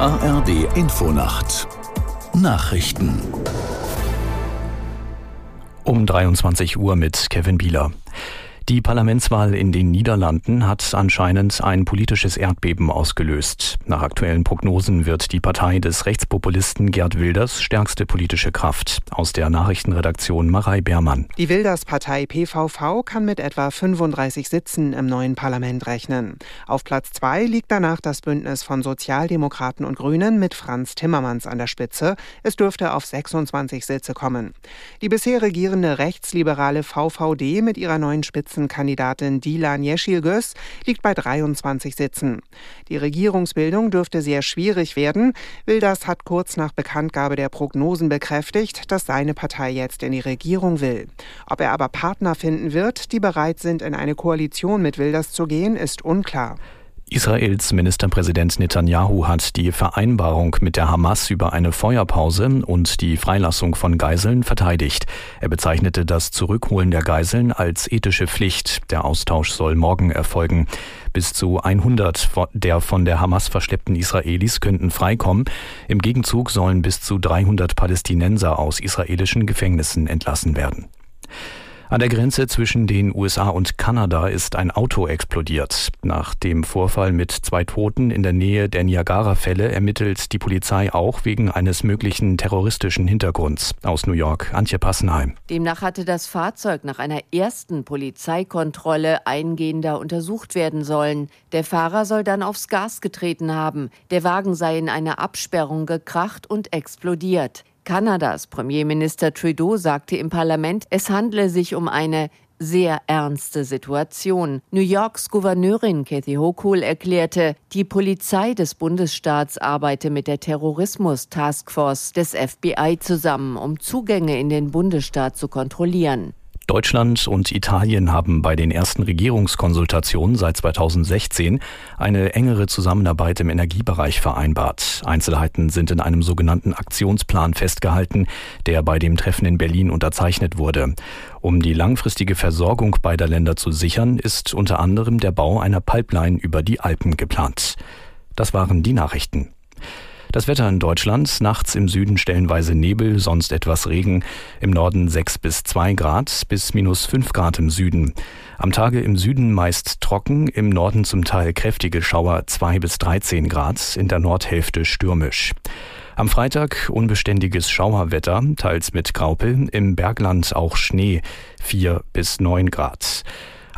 ARD Infonacht Nachrichten um 23 Uhr mit Kevin Bieler. Die Parlamentswahl in den Niederlanden hat anscheinend ein politisches Erdbeben ausgelöst. Nach aktuellen Prognosen wird die Partei des Rechtspopulisten Gerd Wilders stärkste politische Kraft. Aus der Nachrichtenredaktion Marei Beermann. Die Wilders-Partei PVV kann mit etwa 35 Sitzen im neuen Parlament rechnen. Auf Platz zwei liegt danach das Bündnis von Sozialdemokraten und Grünen mit Franz Timmermans an der Spitze. Es dürfte auf 26 Sitze kommen. Die bisher regierende rechtsliberale VVD mit ihrer neuen Spitze Spitzenkandidatin Dilan Yeşilgöz liegt bei 23 Sitzen. Die Regierungsbildung dürfte sehr schwierig werden. Wilders hat kurz nach Bekanntgabe der Prognosen bekräftigt, dass seine Partei jetzt in die Regierung will. Ob er aber Partner finden wird, die bereit sind, in eine Koalition mit Wilders zu gehen, ist unklar. Israels Ministerpräsident Netanyahu hat die Vereinbarung mit der Hamas über eine Feuerpause und die Freilassung von Geiseln verteidigt. Er bezeichnete das Zurückholen der Geiseln als ethische Pflicht. Der Austausch soll morgen erfolgen. Bis zu 100 der von der Hamas verschleppten Israelis könnten freikommen. Im Gegenzug sollen bis zu 300 Palästinenser aus israelischen Gefängnissen entlassen werden. An der Grenze zwischen den USA und Kanada ist ein Auto explodiert. Nach dem Vorfall mit zwei Toten in der Nähe der Niagara-Fälle ermittelt die Polizei auch wegen eines möglichen terroristischen Hintergrunds. Aus New York, Antje Passenheim. Demnach hatte das Fahrzeug nach einer ersten Polizeikontrolle eingehender untersucht werden sollen. Der Fahrer soll dann aufs Gas getreten haben. Der Wagen sei in eine Absperrung gekracht und explodiert. Kanadas Premierminister Trudeau sagte im Parlament, es handle sich um eine sehr ernste Situation. New Yorks Gouverneurin Kathy Hochul erklärte, die Polizei des Bundesstaats arbeite mit der Terrorismus-Taskforce des FBI zusammen, um Zugänge in den Bundesstaat zu kontrollieren. Deutschland und Italien haben bei den ersten Regierungskonsultationen seit 2016 eine engere Zusammenarbeit im Energiebereich vereinbart. Einzelheiten sind in einem sogenannten Aktionsplan festgehalten, der bei dem Treffen in Berlin unterzeichnet wurde. Um die langfristige Versorgung beider Länder zu sichern, ist unter anderem der Bau einer Pipeline über die Alpen geplant. Das waren die Nachrichten. Das Wetter in Deutschland, nachts im Süden stellenweise Nebel, sonst etwas Regen, im Norden 6 bis 2 Grad bis minus 5 Grad im Süden. Am Tage im Süden meist trocken, im Norden zum Teil kräftige Schauer 2 bis 13 Grad, in der Nordhälfte stürmisch. Am Freitag unbeständiges Schauerwetter, teils mit Graupel, im Bergland auch Schnee 4 bis 9 Grad.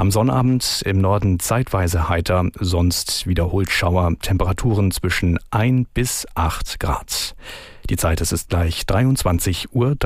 Am Sonnabend im Norden zeitweise heiter, sonst wiederholt Schauer, Temperaturen zwischen 1 bis 8 Grad. Die Zeit ist gleich 23.03 Uhr.